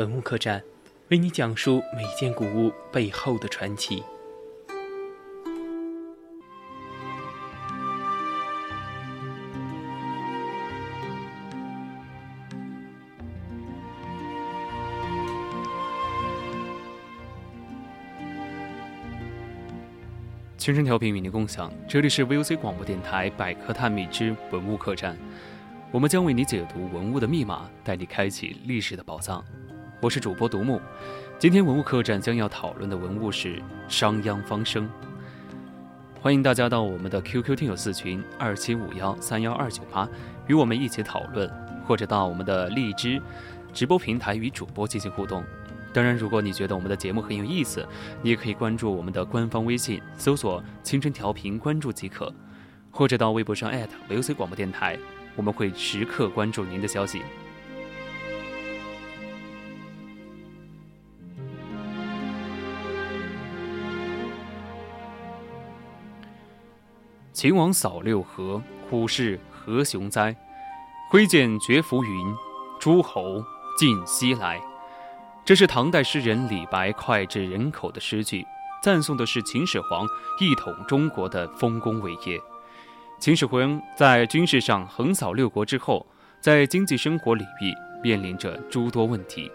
文物客栈，为你讲述每件古物背后的传奇。青春调频与您共享，这里是 VOC 广播电台百科探秘之文物客栈，我们将为你解读文物的密码，带你开启历史的宝藏。我是主播独木，今天文物客栈将要讨论的文物是商鞅方生。欢迎大家到我们的 QQ 听友四群二七五幺三幺二九八，与我们一起讨论，或者到我们的荔枝直播平台与主播进行互动。当然，如果你觉得我们的节目很有意思，你也可以关注我们的官方微信，搜索“青春调频”，关注即可，或者到微博上 @VOC 广播电台，我们会时刻关注您的消息。秦王扫六合，虎视何雄哉？挥剑绝浮云，诸侯尽西来。这是唐代诗人李白脍炙人口的诗句，赞颂的是秦始皇一统中国的丰功伟业。秦始皇在军事上横扫六国之后，在经济生活领域面临着诸多问题，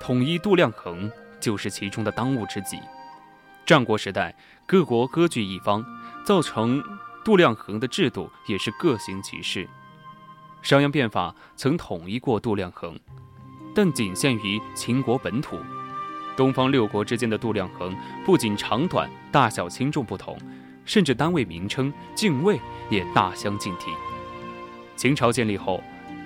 统一度量衡就是其中的当务之急。战国时代，各国割据一方，造成度量衡的制度也是各行其事。商鞅变法曾统一过度量衡。但仅限于秦国本土，东方六国之间的度量衡不仅长短、大小轻重不同，甚至单位名称、敬位也大相径庭。秦朝建立后，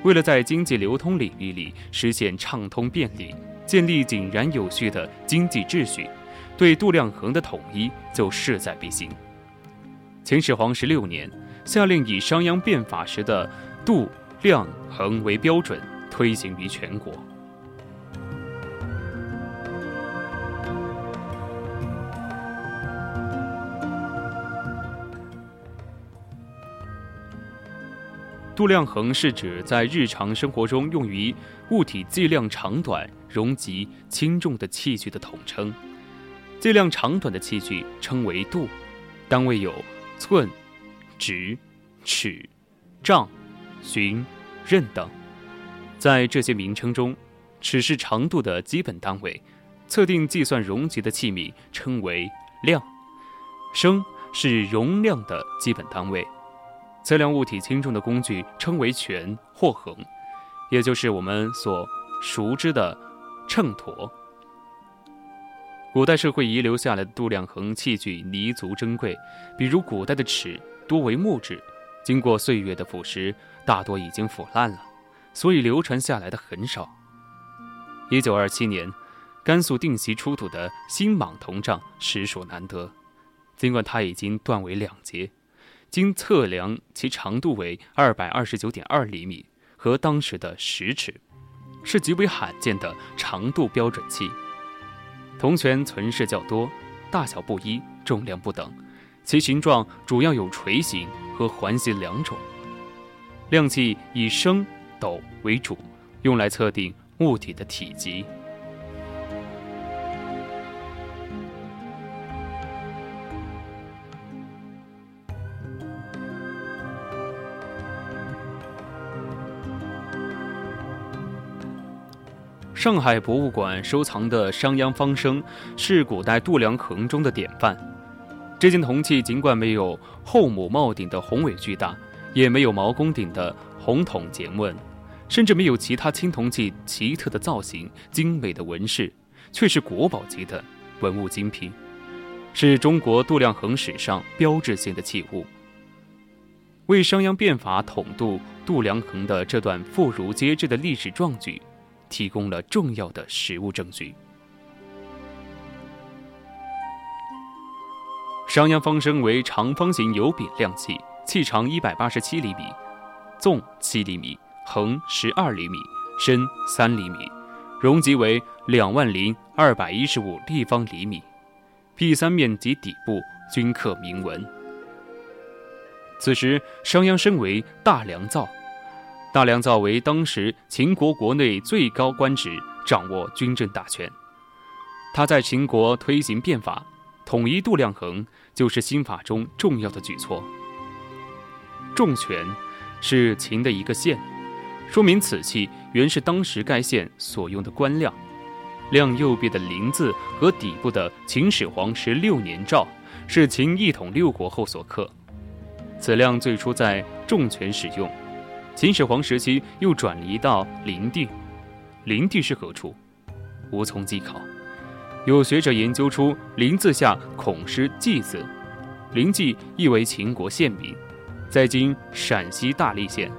为了在经济流通领域里实现畅通便利，建立井然有序的经济秩序，对度量衡的统一就势在必行。秦始皇十六年，下令以商鞅变法时的度量衡为标准，推行于全国。度量衡是指在日常生活中用于物体计量长短、容积轻重的器具的统称。计量长短的器具称为度，单位有寸、指、尺、丈、询、任等。在这些名称中，尺是长度的基本单位，测定计算容积的器皿称为量；升是容量的基本单位。测量物体轻重的工具称为权或衡，也就是我们所熟知的秤砣。古代社会遗留下来的度量衡器具弥足珍贵，比如古代的尺多为木质，经过岁月的腐蚀，大多已经腐烂了，所以流传下来的很少。一九二七年，甘肃定西出土的新蟒铜杖实属难得，尽管它已经断为两截。经测量，其长度为二百二十九点二厘米，和当时的十尺，是极为罕见的长度标准器。铜钱存世较多，大小不一，重量不等，其形状主要有锤形和环形两种。量器以升、斗为主，用来测定物体的体积。上海博物馆收藏的商鞅方生是古代度量衡中的典范。这件铜器尽管没有后母帽顶的宏伟巨大，也没有毛公鼎的红筒节纹，甚至没有其他青铜器奇特的造型、精美的纹饰，却是国宝级的文物精品，是中国度量衡史上标志性的器物，为商鞅变法统度度量衡的这段妇孺皆知的历史壮举。提供了重要的实物证据。商鞅方升为长方形油饼量器，器长一百八十七厘米，纵七厘米，横十二厘米，深三厘米，容积为两万零二百一十五立方厘米，壁三面及底部均刻铭文。此时，商鞅身为大良造，大良造为当时秦国国内最高官职，掌握军政大权。他在秦国推行变法，统一度量衡，就是新法中重要的举措。重权是秦的一个县，说明此器原是当时该县所用的官量。量右边的“陵”字和底部的秦始皇十六年诏，是秦一统六国后所刻。此量最初在重权使用，秦始皇时期又转移到陵地。陵地是何处？无从稽考。有学者研究出“陵”字下孔师“季”字，陵季亦为秦国县名，在今陕西大荔县。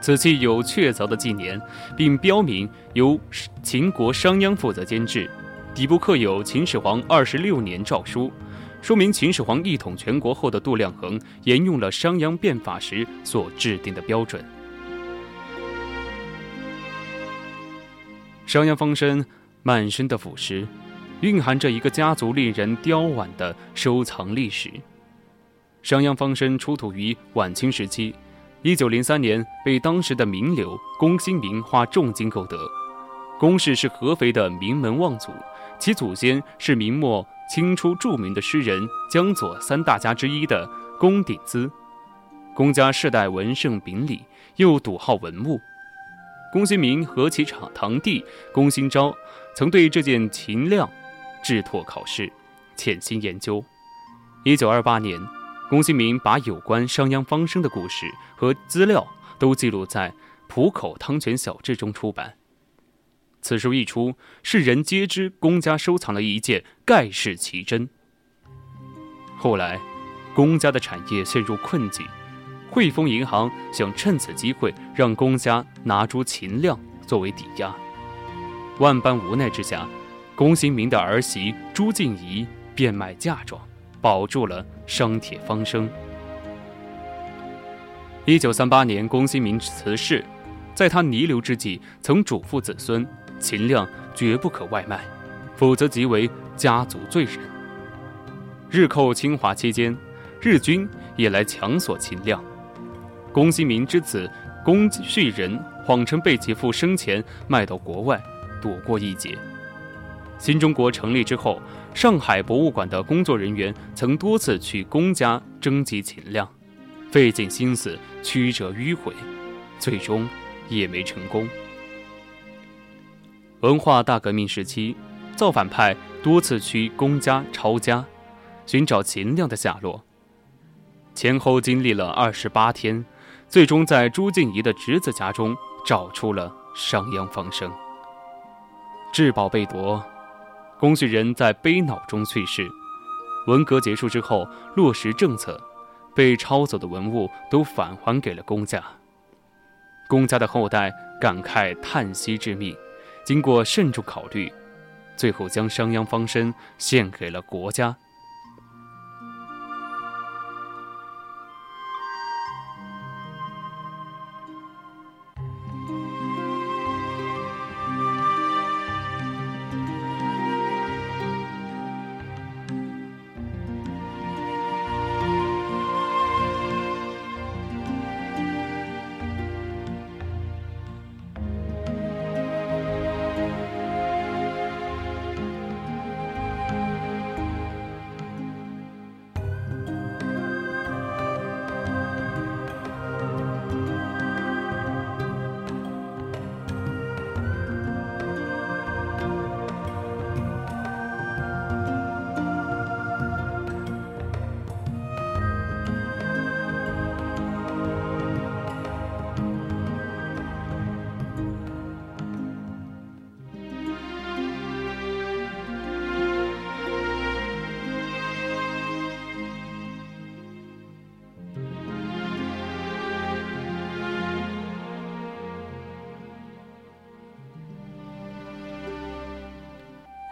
此器有确凿的纪年，并标明由秦国商鞅负责监制，底部刻有秦始皇二十六年诏书，说明秦始皇一统全国后的度量衡沿用了商鞅变法时所制定的标准。商鞅方身满身的腐蚀，蕴含着一个家族令人雕婉的收藏历史。商鞅方身出土于晚清时期。一九零三年，被当时的名流龚新明花重金购得。龚氏是合肥的名门望族，其祖先是明末清初著名的诗人江左三大家之一的龚鼎孳。龚家世代文圣秉礼，又笃好文物。龚新明和其长堂弟龚新昭曾对这件秦亮制拓考试，潜心研究。一九二八年。龚新明把有关商鞅方生的故事和资料都记录在《浦口汤泉小志》中出版。此书一出，世人皆知龚家收藏了一件盖世奇珍。后来，龚家的产业陷入困境，汇丰银行想趁此机会让龚家拿出秦亮作为抵押。万般无奈之下，龚新明的儿媳朱静怡变卖嫁妆。保住了商铁方生。一九三八年，龚新明辞世，在他弥留之际，曾嘱咐子孙：秦亮绝不可外卖，否则即为家族罪人。日寇侵华期间，日军也来强索秦亮。龚新明之子龚旭仁谎称被其父生前卖到国外，躲过一劫。新中国成立之后。上海博物馆的工作人员曾多次去龚家征集秦亮，费尽心思曲折迂回，最终也没成功。文化大革命时期，造反派多次去龚家、抄家，寻找秦亮的下落。前后经历了二十八天，最终在朱静怡的侄子家中找出了商鞅方生。至宝被夺。龚旭仁在悲恼中去世。文革结束之后，落实政策，被抄走的文物都返还给了龚家。龚家的后代感慨叹息致命，经过慎重考虑，最后将商鞅方身献给了国家。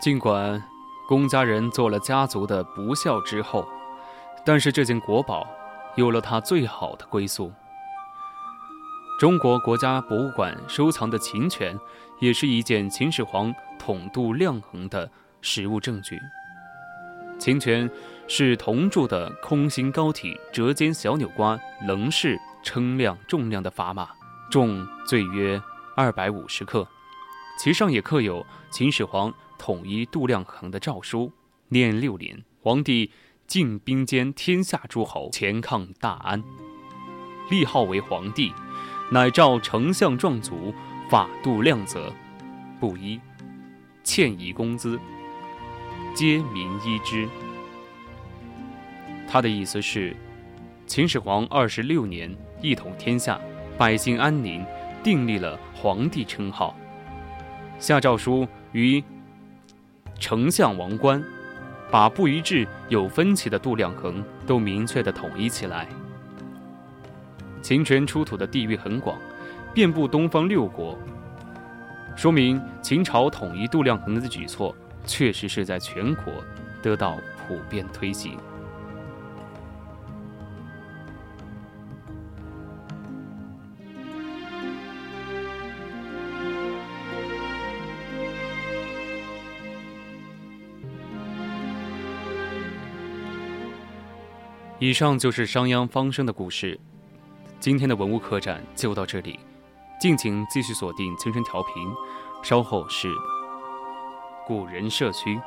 尽管龚家人做了家族的不孝之后，但是这件国宝有了它最好的归宿。中国国家博物馆收藏的秦权，也是一件秦始皇统度量衡的实物证据。秦权是铜铸的空心高体折尖小钮瓜棱式称量重量的砝码，重最约二百五十克，其上也刻有秦始皇统一度量衡的诏书，念六年，皇帝进兵兼天下诸侯，前抗大安，立号为皇帝。乃召丞相壮族法度量则，布衣，欠以工资，皆民依之。他的意思是，秦始皇二十六年一统天下，百姓安宁，订立了皇帝称号。下诏书于丞相王冠，把不一致、有分歧的度量衡都明确地统一起来。秦权出土的地域很广，遍布东方六国，说明秦朝统一度量衡的举措确实是在全国得到普遍推行。以上就是商鞅方生的故事。今天的文物客栈就到这里，敬请继续锁定青春调频，稍后是古人社区。